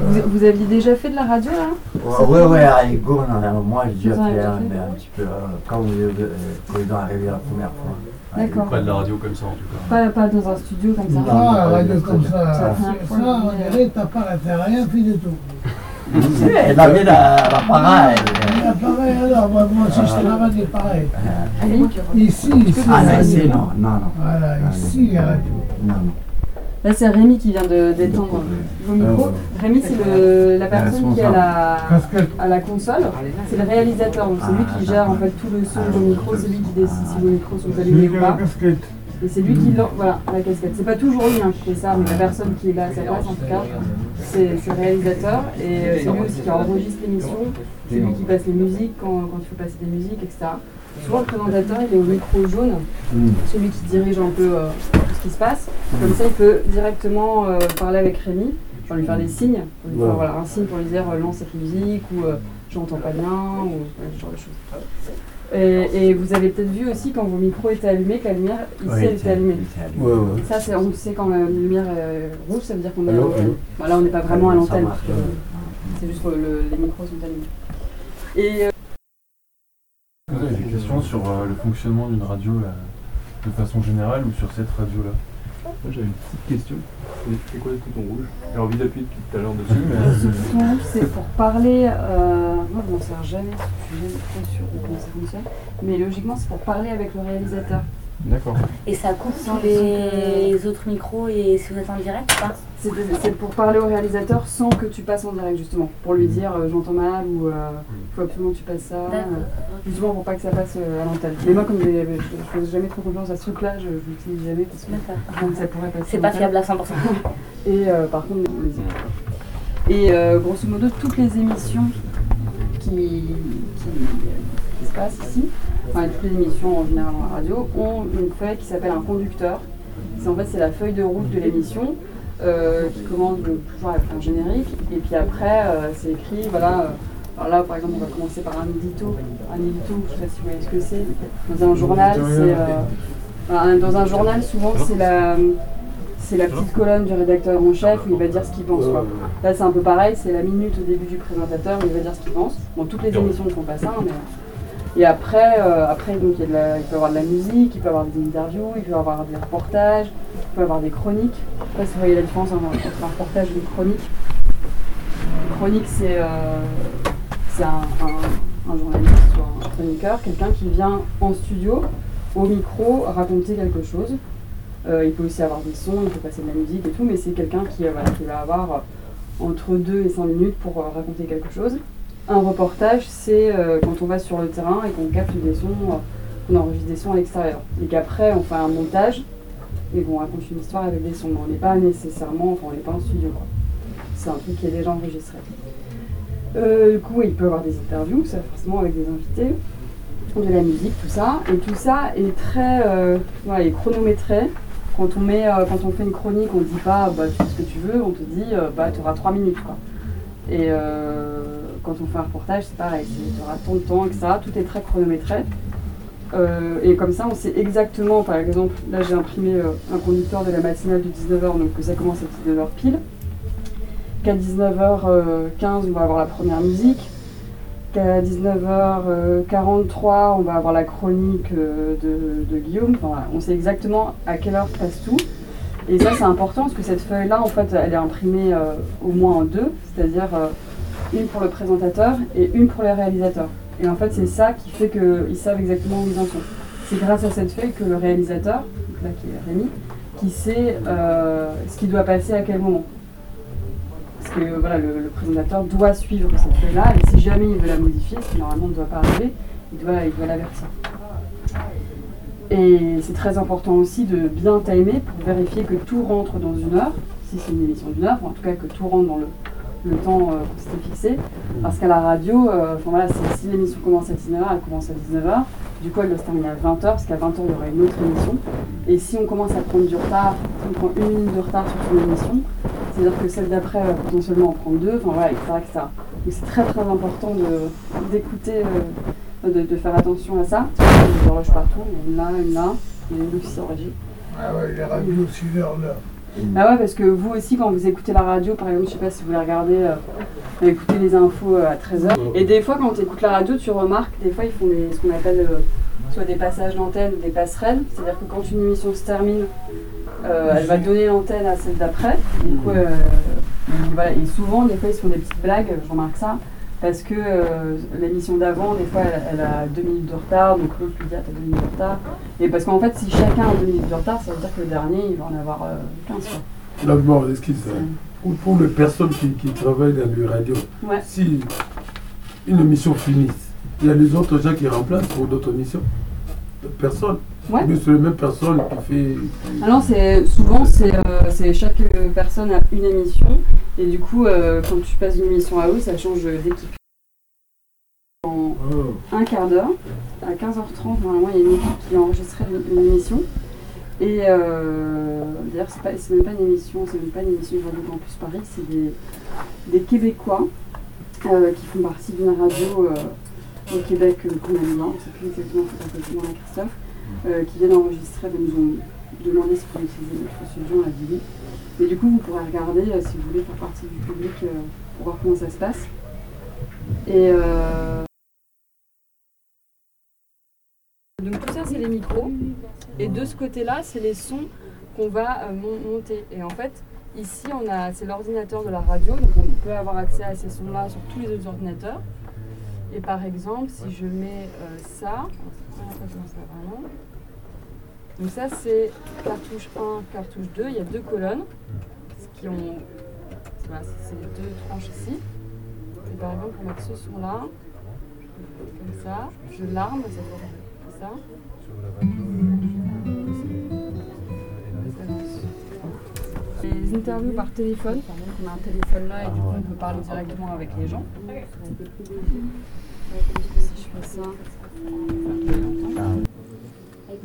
Vous, vous aviez déjà fait de la radio là Oui, oui, à Ego, moi j'ai déjà fait avez un, déjà fait mais un petit peu, euh, quand, vous, euh, quand ils la première fois. D'accord. Pas de la radio comme ça en tout cas. pas, pas dans un studio comme ça Non. Ah, la pas radio comme ça, Ça ça, on dirait t'as pas rien fait du tout. Elle avait la- l'appareil. Ah, pareil, alors, moi, moi aussi je travaille pareil. Rémi Ici, ici. Ah, ici, non, non, non. Voilà, Ah, ici, la radio. Non, non. Là c'est Rémi qui vient de d'étendre vos micros. ouais. Rémi c'est la personne qui est à la, à la console, c'est le réalisateur, donc c'est lui qui gère en fait tout le son de vos micros, c'est lui qui décide si vos micros sont allumés ou pas. Et c'est lui qui lance, voilà, la casquette. C'est pas toujours lui hein, qui fait ça, mais la personne qui est là à sa place en tout cas, c'est le réalisateur. Et euh, c'est lui aussi qui enregistre l'émission, c'est lui qui passe les musiques quand, quand il faut passer des musiques, etc. Souvent le présentateur il est au micro jaune, Hmm. celui qui dirige un peu euh, ce qui se passe. Comme ça il peut directement euh, parler avec Rémi, enfin, lui faire des signes, pour lui faire, Ouais. voilà, un signe pour lui dire euh, lance cette musique ou euh, j'entends pas bien ou ce genre de choses. Et, et vous avez peut-être vu aussi quand vos micros étaient allumés que la lumière ici Oui, elle était allumée. Ouais, ouais. Ça, c'est, on sait quand la lumière est rouge, ça veut dire qu'on est à l'antenne. là, on n'est pas vraiment à Ça l'antenne, c'est juste que le- les micros sont allumés. Et euh, J'ai des questions sur euh, le fonctionnement d'une radio là, de façon générale ou sur cette radio-là. Moi j'avais une petite question. C'est quoi le bouton rouge J'ai envie d'appuyer depuis tout à l'heure dessus, ce mais. bouton rouge, c'est pour parler. euh, moi, je m'en sers jamais, je suis jamais trop sûre de comment ça fonctionne. Mais logiquement, c'est pour parler avec le réalisateur. D'accord. Et ça coupe sur les autres micros et si vous êtes en direct ou pas C'est, pour parler au réalisateur sans que tu passes en direct, justement. Pour lui dire euh, j'entends mal ou il faut absolument que tu passes ça. D'accord. euh, Justement pour pas que ça passe euh, à l'antenne. Mais moi, comme je je fais jamais trop confiance à ce truc-là, je ne l'utilise jamais parce que donc, ça pourrait passer. C'est pas fiable à 100%. Et euh, par contre, on les. Et euh, grosso modo, toutes les émissions qui, qui, qui se passent ici, enfin toutes les émissions en général en radio, ont une feuille qui s'appelle un conducteur. C'est en fait c'est la feuille de route de l'émission euh, qui commence de- toujours avec un générique. Et puis après, euh, c'est écrit, voilà. euh, alors là, par exemple, on va commencer par un édito. Un édito, je sais pas si vous voyez ce que c'est. Dans un journal, c'est. euh, dans un journal, souvent, c'est la c'est la petite colonne du rédacteur en chef où il va dire ce qu'il pense. Quoi. Là, c'est un peu pareil, c'est la minute au début du présentateur où il va dire ce qu'il pense. Bon, toutes les émissions ne font pas ça, mais. Et après, euh, après donc, il, peut y avoir de la musique, il peut y avoir des interviews, il peut y avoir des reportages, il peut y avoir des chroniques. Je sais pas si vous voyez la différence entre un reportage et une chronique. Une chronique, c'est euh, un, journaliste ou un chroniqueur, quelqu'un qui vient en studio, au micro, raconter quelque chose. Euh, il peut aussi avoir des sons, il peut passer de la musique et tout, mais c'est quelqu'un qui, qui va avoir entre 2 et 5 minutes pour raconter quelque chose. Un reportage, c'est euh, quand on va sur le terrain et qu'on capte des sons, euh, qu'on enregistre des sons à l'extérieur. Et qu'après, on fait un montage et qu'on raconte une histoire avec des sons. Mais on n'est pas nécessairement, enfin, on n'est pas en studio. C'est un truc qui est déjà enregistré. Euh, du coup, il peut y avoir des interviews, ça forcément avec des invités, de la musique, tout ça. Et tout ça est très chronométré. Quand on, fait une chronique, on ne dit pas bah, tu fais ce que tu veux, on te dit bah, tu auras 3 minutes. Quand on fait un reportage, c'est pareil, tu auras tant de temps, etc. Tout est très chronométré. Euh, et comme ça, on sait exactement, par exemple, là j'ai imprimé euh, un conducteur de la matinale du 19h, donc que ça commence à 19h pile. Qu'à 19h15, on va avoir la première musique. Qu'à 19h43, on va avoir la chronique euh, de, Guillaume. On sait exactement à quelle heure se passe tout. Et ça, c'est important parce que cette feuille-là, en fait, elle est imprimée euh, au moins en deux, c'est-à-dire euh, une pour le présentateur et une pour les réalisateurs. Et en fait, c'est ça qui fait qu'ils savent exactement où ils en sont. C'est grâce à cette feuille que le réalisateur, là qui est Rémi, qui sait euh, ce qui doit passer à quel moment. Parce que voilà, le, le présentateur doit suivre cette feuille-là, et si jamais il veut la modifier, ce qui normalement ne doit pas arriver, il doit, il doit l'avertir. Et c'est très important aussi de bien timer pour vérifier que tout rentre dans une heure, si c'est une émission d'une heure, ou en tout cas que tout rentre dans le, le temps euh, qu'on fixé. Parce qu'à la radio, euh, enfin voilà, si, si l'émission commence à 19h, elle commence à 19h. Du coup, elle doit se terminer à 20h, parce qu'à 20h, il y aura une autre émission. Et si on commence à prendre du retard, si on prend une minute de retard sur son émission, c'est-à-dire que celle d'après va potentiellement en prendre deux, enfin voilà, etc. etc. Donc c'est très très important de- d'écouter, euh, de, de faire attention à ça. Y a des horloges partout, il y a une là, une là, il y a une aussi en régie. Ah ouais, les radios aussi, leur, leur, Bah ouais, parce que vous aussi, quand vous écoutez la radio, par exemple, je sais pas si vous la regardez, euh, vous écoutez les infos euh, à 13h. Et des fois, quand tu écoutes la radio, tu remarques, des fois, ils font des, ce qu'on appelle euh, soit des passages d'antenne ou des passerelles. C'est-à-dire que quand une émission se termine, euh, elle va donner l'antenne à celle d'après. Du coup, euh, voilà. Et souvent, des fois, ils se font des petites blagues, je remarque ça. Parce que euh, l'émission d'avant, des fois, elle, elle a deux minutes de retard, donc l'autre lui dit Ah, t'as deux minutes de retard. Et parce qu'en fait, si chacun a deux minutes de retard, ça veut dire que le dernier, il va en avoir euh, 15. Quoi. D'abord, excuse pour, pour les personnes qui, qui travaillent dans le radio, Ouais. si une émission finisse, il y a les autres gens qui remplacent pour d'autres émissions Personne. Ouais. Mais c'est la même personne qui fait. Ah non, c'est souvent c'est euh, c'est chaque personne a une émission et du coup euh, quand tu passes d'une émission à l'autre, ça change d'équipe. En Oh. un quart d'heure, à 15h30 normalement il y a une équipe qui enregistrait une, une émission et euh, d'ailleurs c'est pas c'est même pas une émission, c'est même pas une émission de Radio Campus Paris, c'est des, des Québécois qui font partie d'une radio au Québec qu'on on sait plus exactement faut s'appeler comment Christophe, euh, qui viennent enregistrer, ils nous ont demandé si on utiliser notre studio, on a dit oui. Mais du coup, vous pourrez regarder euh, si vous voulez faire partie du public euh, pour voir comment ça se passe. Et donc tout ça, c'est les micros. Et de ce côté-là, c'est les sons qu'on va mon- monter. Et en fait, ici, on a, c'est l'ordinateur de la radio, donc on peut avoir accès à ces sons-là sur tous les autres ordinateurs. Et par exemple, si je mets euh, ça. Donc ça c'est cartouche 1, cartouche 2, il y a deux colonnes ce qui ont voilà, c'est deux tranches ici. Et par exemple pour mettre ce son là, comme ça, je l'arme, ça fait ça. Interviews par téléphone, par exemple on a un téléphone là et du coup on peut parler directement avec les gens. Si je fais ça,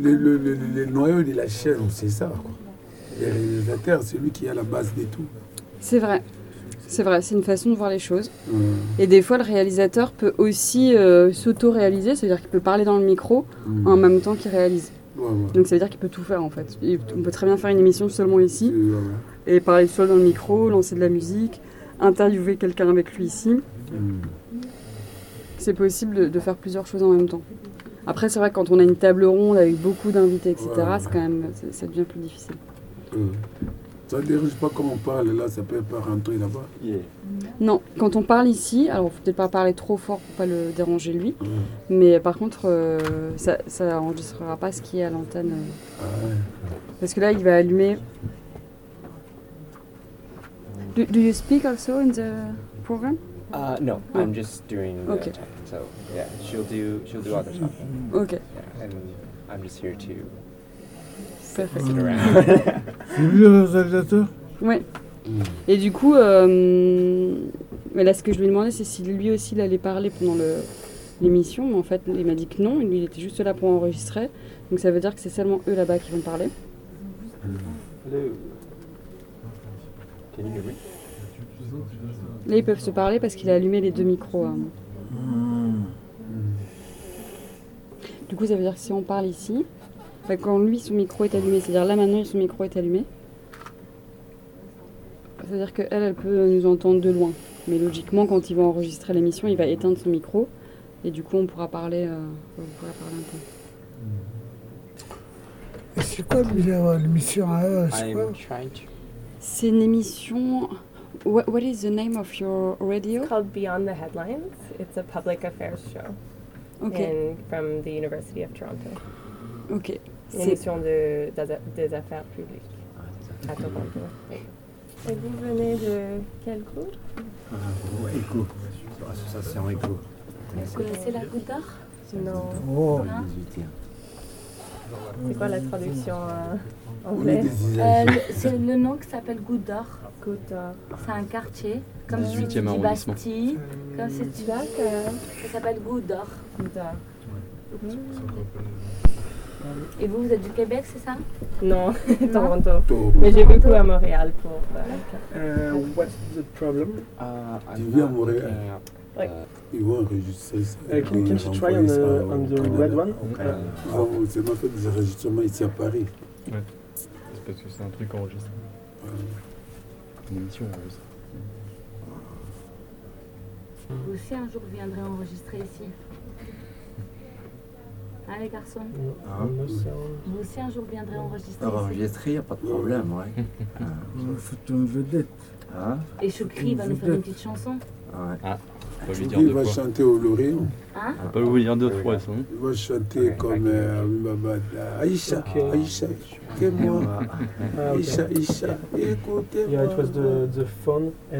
Le, le, le, le noyau de la chaîne, c'est ça. Quoi. Le réalisateur, c'est lui qui est à la base de tout. c'est vrai. C'est vrai, c'est une façon de voir les choses. Euh, Et des fois, le réalisateur peut aussi euh, s'auto-réaliser, c'est-à-dire qu'il peut parler dans le micro mm. en même temps qu'il réalise. Ouais, ouais. Donc ça veut dire qu'il peut tout faire en fait. Il- on peut très bien faire une émission seulement ici C'est- ouais, ouais. Et parler seul dans le micro, lancer de la musique, interviewer quelqu'un avec lui ici. Mm. C'est possible de, de faire plusieurs choses en même temps. Après, c'est vrai que quand on a une table ronde avec beaucoup d'invités, etc., Ouais. c'est quand même, ça devient plus difficile. Euh, Ça ne dérange pas comme on parle là, ça peut pas rentrer là-bas. Non, quand on parle ici, alors faut peut-être pas parler trop fort pour pas le déranger lui, Ouais. mais par contre, euh, ça, ça enregistrera pas ce qui est à l'antenne. euh. Ah ouais. Parce que là, il va allumer. Do, do you speak also in the program? Uh, no, Oh. I'm just doing the Okay. talking. So yeah, she'll do she'll do the talking. Ok, Yeah, and I'm just here to perfect. sit around. C'est lui le réalisateur Ouais. Et du coup, euh, mais là, ce que je lui ai demandé, c'est si lui aussi il allait parler pendant le- l'émission. Mais en fait, il m'a dit que non. Lui, il était juste là pour enregistrer. Donc ça veut dire que c'est seulement eux là-bas qui vont parler. Hello. Can you hear me? Là, ils peuvent se parler parce qu'il a allumé les deux micros. hein. Du coup, ça veut dire que si on parle ici, bah, quand lui, son micro est allumé, c'est-à-dire là maintenant, son micro est allumé, ça veut dire qu'elle, elle peut nous entendre de loin. Mais logiquement, quand il va enregistrer l'émission, il va éteindre son micro. Et du coup, on pourra parler, euh, on pourra parler un peu. Et c'est quoi l'émission à eux C'est une émission. What, what is the name of your radio? It's called Beyond the Headlines. It's a public affairs show Ok, in, from the University of Toronto. ok. Une émission de, des, des affaires publiques à Toronto. Oui. Et vous venez de quel groupe Écho. Association Écho. Vous connaissez la goutte d'or Non. Oh, Non C'est quoi la traduction euh, anglaise Euh, C'est le nom qui s'appelle. Goutte d'or. C'est un quartier, comme si 18e tu dis. Bastille, comme si tu D'accord. Ça s'appelle d'or. Goutte d'or. Et vous, vous êtes du Québec, c'est ça? Non, Toronto. Toronto. Mais j'ai vécu à Montréal pour. euh, Uh, what's the problem? Uh, Tu I'm not Montréal. up. Ouais. uh, Ils vont enregistrer ça. Uh, can, can you try on the, on the red one? Ils vont- C'est ma fait des enregistrements ici à Paris. C'est parce que c'est un truc enregistré. Une émission heureuse. Vous aussi un jour viendrez enregistrer ici. Hein les garçons Hein Vous aussi un jour viendrez enregistrer Ah, bah, ici. enregistrer, y a pas de problème, ouais. Il faut une vedette. Hein Et Choukri va nous faire une petite chanson. Ouais. Ah, lui dire Il va chanter au Lorient. Hein On peut lui dire deux fois son. Il va chanter comme euh, Aïcha, Ok. Aïcha, écoutez-moi. Ah. Aïcha, Aïcha, écoutez-moi. Yeah, it was the, the phone and